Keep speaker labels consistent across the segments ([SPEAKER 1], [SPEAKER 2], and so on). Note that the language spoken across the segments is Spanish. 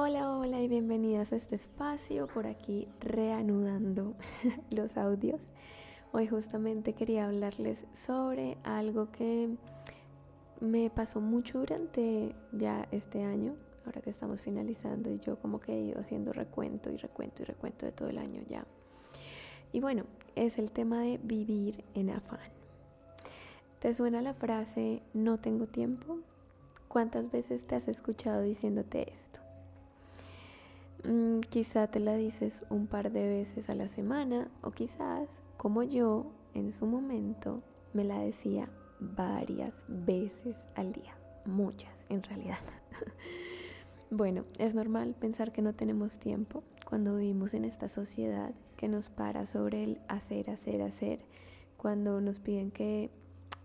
[SPEAKER 1] Hola, hola y bienvenidas a este espacio por aquí reanudando los audios. Hoy justamente quería hablarles sobre algo que me pasó mucho durante ya este año, ahora que estamos finalizando y yo como que he ido haciendo recuento y recuento y recuento de todo el año ya. Y bueno, es el tema de vivir en afán. ¿Te suena la frase no tengo tiempo? ¿Cuántas veces te has escuchado diciéndote esto? Mm, quizá te la dices un par de veces a la semana o quizás, como yo, en su momento me la decía varias veces al día, muchas en realidad. bueno, es normal pensar que no tenemos tiempo cuando vivimos en esta sociedad que nos para sobre el hacer, hacer, hacer, cuando nos piden que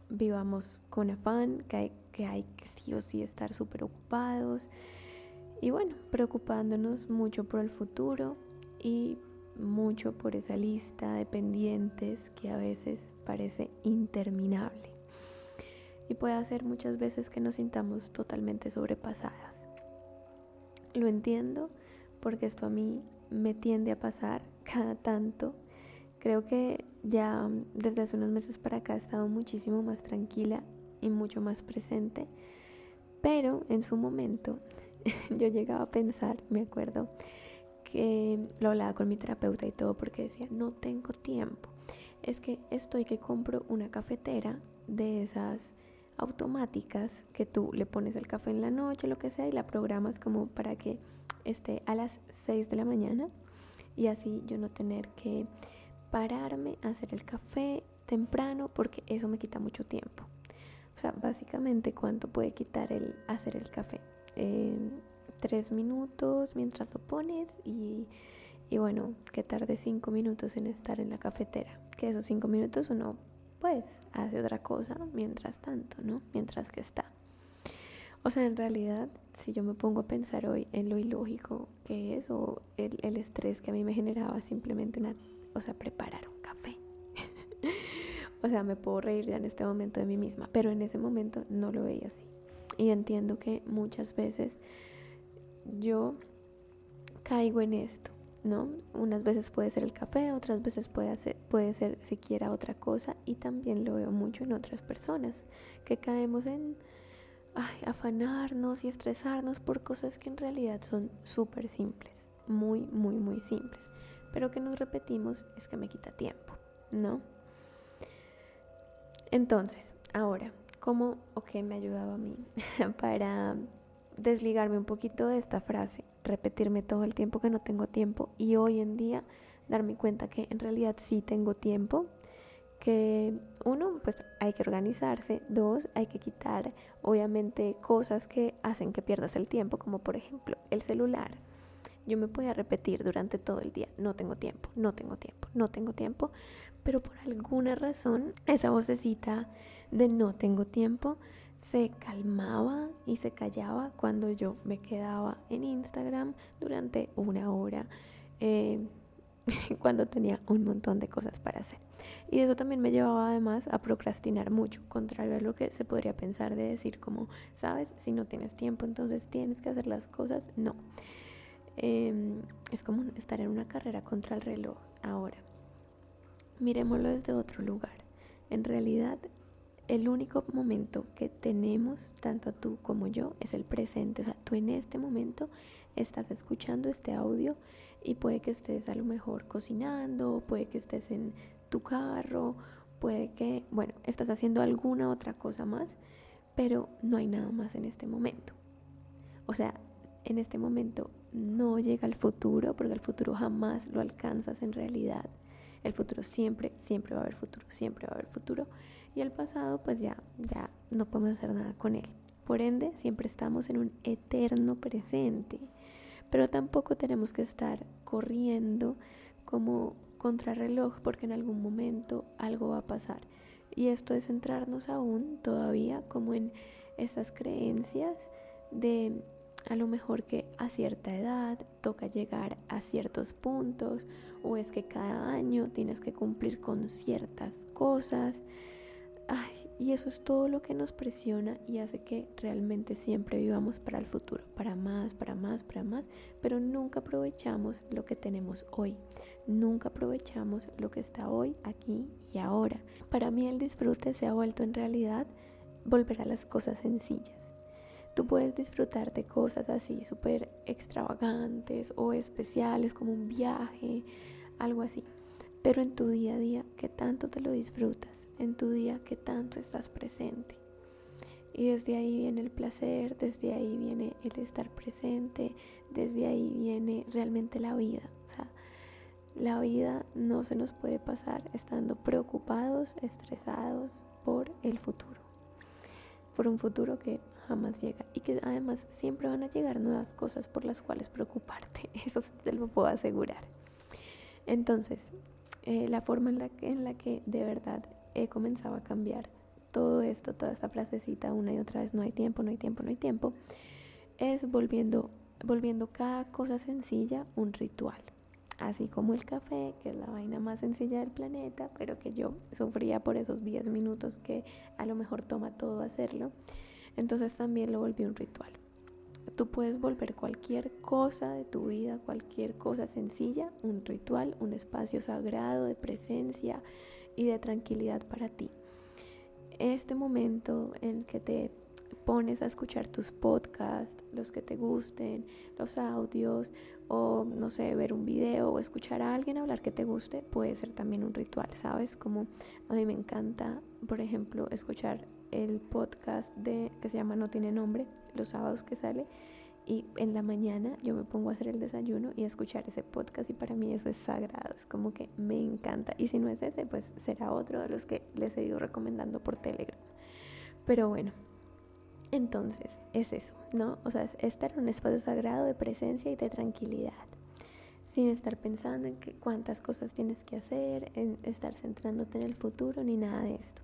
[SPEAKER 1] vivamos con afán, que hay que, hay que sí o sí estar súper ocupados y bueno, preocupándonos mucho por el futuro y mucho por esa lista de pendientes que a veces parece interminable y puede hacer muchas veces que nos sintamos totalmente sobrepasadas. Lo entiendo porque esto a mí me tiende a pasar cada tanto. Creo que ya desde hace unos meses para acá he estado muchísimo más tranquila y mucho más presente, pero en su momento yo llegaba a pensar, me acuerdo, que lo hablaba con mi terapeuta y todo porque decía, no tengo tiempo. Es que estoy que compro una cafetera de esas automáticas que tú le pones el café en la noche, lo que sea, y la programas como para que esté a las 6 de la mañana y así yo no tener que pararme a hacer el café temprano porque eso me quita mucho tiempo. O sea, básicamente cuánto puede quitar el hacer el café. Eh, tres minutos mientras lo pones y, y bueno, que tarde cinco minutos en estar en la cafetera. Que esos cinco minutos uno pues hace otra cosa mientras tanto, ¿no? Mientras que está. O sea, en realidad, si yo me pongo a pensar hoy en lo ilógico que es o el, el estrés que a mí me generaba simplemente una, o sea, preparar un café. o sea, me puedo reír ya en este momento de mí misma, pero en ese momento no lo veía así. Y entiendo que muchas veces yo caigo en esto ¿no? Unas veces puede ser el café, otras veces puede, ser, puede ser siquiera otra cosa y también lo veo mucho en otras personas que caemos en afanarnos y estresarnos por cosas que en realidad son súper simples, muy, muy, muy simples, pero que nos repetimos es que me quita tiempo, ¿no? Entonces, ahora, ¿cómo o qué me ha ayudado a mí para desligarme un poquito de esta frase? repetirme todo el tiempo que no tengo tiempo y hoy en día darme cuenta que en realidad sí tengo tiempo, que uno, pues hay que organizarse, dos, hay que quitar obviamente cosas que hacen que pierdas el tiempo, como por ejemplo el celular. Yo me podía repetir durante todo el día, no tengo tiempo, no tengo tiempo, no tengo tiempo, pero por alguna razón esa vocecita de no tengo tiempo se calmaba y se callaba cuando yo me quedaba en Instagram durante una hora. Eh, cuando tenía un montón de cosas para hacer. Y eso también me llevaba además a procrastinar mucho, contrario a lo que se podría pensar de decir como, sabes, si no tienes tiempo, entonces tienes que hacer las cosas. No. Em, es como estar en una carrera contra el reloj. Ahora, miremoslo desde otro lugar. En realidad, el único momento que tenemos, tanto tú como yo, es el presente. O sea, tú en este momento estás escuchando este audio y puede que estés a lo mejor cocinando, puede que estés en tu carro, puede que, bueno, estás haciendo alguna otra cosa más, pero no hay nada más en este momento. O sea, en este momento no llega el futuro, porque el futuro jamás lo alcanzas en realidad. El futuro siempre, siempre va a haber futuro, siempre va a haber futuro. Y el pasado, pues ya, ya no podemos hacer nada con él. Por ende, siempre estamos en un eterno presente. Pero tampoco tenemos que estar corriendo como contrarreloj porque en algún momento algo va a pasar. Y esto es centrarnos aún todavía como en esas creencias de a lo mejor que a cierta edad toca llegar a ciertos puntos o es que cada año tienes que cumplir con ciertas cosas. Ay, Y eso es todo lo que nos presiona y hace que realmente siempre vivamos para el futuro, para más, para más, para más, pero nunca aprovechamos lo que tenemos hoy. Nunca aprovechamos lo que está hoy, aquí y ahora. Para mí el disfrute se ha vuelto en realidad volver a las cosas sencillas. Tú puedes disfrutar de cosas así súper extravagantes o especiales como un viaje, algo así. Pero en tu día a día, ¿qué tanto te lo disfrutas? En tu día, ¿qué tanto estás presente? Y desde ahí viene el placer, desde ahí viene el estar presente, desde ahí viene realmente la vida. O sea, la vida no se nos puede pasar estando preocupados, estresados por el futuro. Por un futuro que jamás llega y que además siempre van a llegar nuevas cosas por las cuales preocuparte. Eso te lo puedo asegurar. Entonces, eh, la forma en la, que, en la que de verdad he comenzado a cambiar todo esto, toda esta frasecita una y otra vez, no hay tiempo, no hay tiempo, no hay tiempo, es volviendo, volviendo cada cosa sencilla un ritual. Así como el café, que es la vaina más sencilla del planeta, pero que yo sufría por esos 10 minutos que a lo mejor toma todo hacerlo. Entonces también lo volví un ritual. Tú puedes volver cualquier cosa de tu vida, cualquier cosa sencilla, un ritual, un espacio sagrado de presencia y de tranquilidad para ti. Este momento en que te pones a escuchar tus podcasts, los que te gusten, los audios, o no sé, ver un video o escuchar a alguien hablar que te guste, puede ser también un ritual, ¿sabes? Como a mí me encanta, por ejemplo, escuchar el podcast de que se llama No tiene nombre, los sábados que sale. Y en la mañana yo me pongo a hacer el desayuno y a escuchar ese podcast y para mí eso es sagrado, es como que me encanta. Y si no es ese, pues será otro de los que les he ido recomendando por Telegram. Pero bueno, entonces es eso, ¿no? O sea, es estar en un espacio sagrado de presencia y de tranquilidad sin estar pensando en cuántas cosas tienes que hacer, en estar centrándote en el futuro ni nada de esto.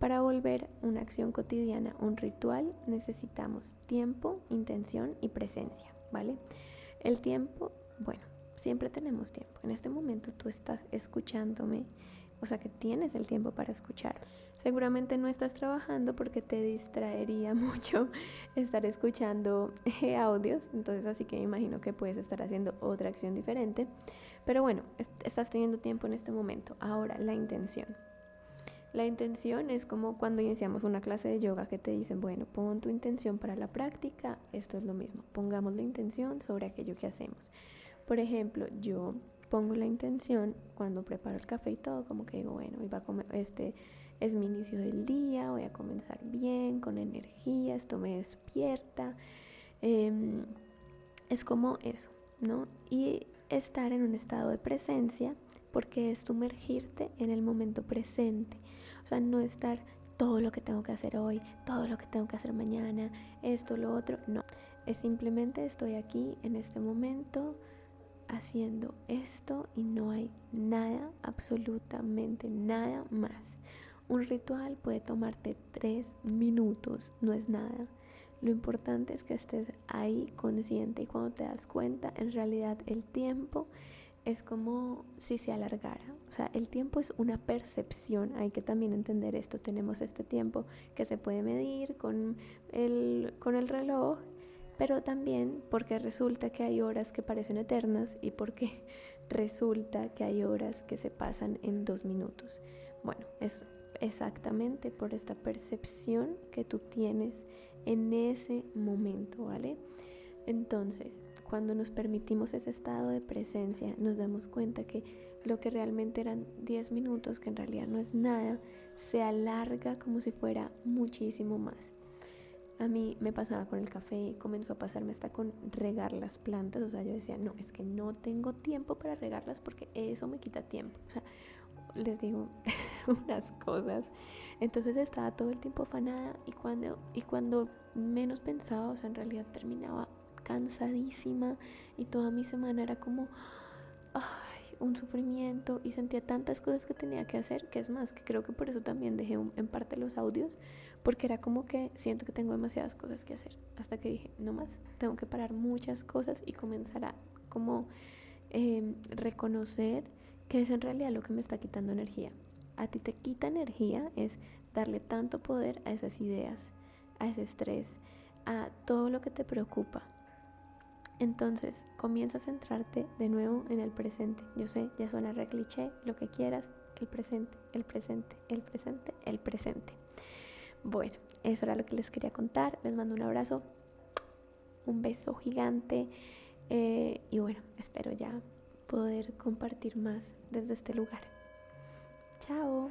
[SPEAKER 1] Para volver una acción cotidiana un ritual necesitamos tiempo, intención y presencia, ¿vale? El tiempo, bueno, siempre tenemos tiempo. En este momento tú estás escuchándome, o sea que tienes el tiempo para escuchar. Seguramente no estás trabajando porque te distraería mucho estar escuchando eh, audios, entonces así que me imagino que puedes estar haciendo otra acción diferente. Pero bueno, estás teniendo tiempo en este momento. Ahora, la intención. La intención es como cuando iniciamos una clase de yoga que te dicen, bueno, pon tu intención para la práctica, esto es lo mismo, pongamos la intención sobre aquello que hacemos. Por ejemplo, yo pongo la intención cuando preparo el café y todo, como que digo, bueno, iba a comer, este es mi inicio del día, voy a comenzar bien, con energía, esto me despierta. Em, es como eso, ¿no? Y estar en un estado de presencia porque es sumergirte en el momento presente. O sea, no estar todo lo que tengo que hacer hoy, todo lo que tengo que hacer mañana, esto, lo otro. No, es simplemente estoy aquí en este momento haciendo esto y no hay nada, absolutamente nada más. Un ritual puede tomarte tres minutos, no es nada. Lo importante es que estés ahí consciente y cuando te das cuenta, en realidad el tiempo es como si se alargara. O sea, el tiempo es una percepción, hay que también entender esto. Tenemos este tiempo que se puede medir con el, con el reloj, pero también porque resulta que hay horas que parecen eternas y porque resulta que hay horas que se pasan en dos minutos. Bueno, es exactamente por esta percepción que tú tienes en ese momento, ¿vale? Entonces, cuando nos permitimos ese estado de presencia, nos damos cuenta que lo que realmente eran 10 minutos, que en realidad no es nada, se alarga como si fuera muchísimo más. A mí me pasaba con el café y comenzó a pasarme hasta con regar las plantas. O sea, yo decía, no, es que no tengo tiempo para regarlas porque eso me quita tiempo. O sea, les digo unas cosas. Entonces estaba todo el tiempo afanada y cuando, y cuando menos pensaba, o sea, en realidad terminaba cansadísima y toda mi semana era como un sufrimiento y sentía tantas cosas que tenía que hacer, que es más, que creo que por eso también dejé en parte los audios, porque era como que siento que tengo demasiadas cosas que hacer, hasta que dije, no más, tengo que parar muchas cosas y comenzar a como em, reconocer que es en realidad lo que me está quitando energía. A ti te quita energía es darle tanto poder a esas ideas, a ese estrés, a todo lo que te preocupa. Entonces, comienza a centrarte de nuevo en el presente. Yo sé, ya suena re cliché, lo que quieras, el presente, el presente, el presente, el presente. Bueno, eso era lo que les quería contar. Les mando un abrazo, un beso gigante eh, y bueno, espero ya poder compartir más desde este lugar. Chao.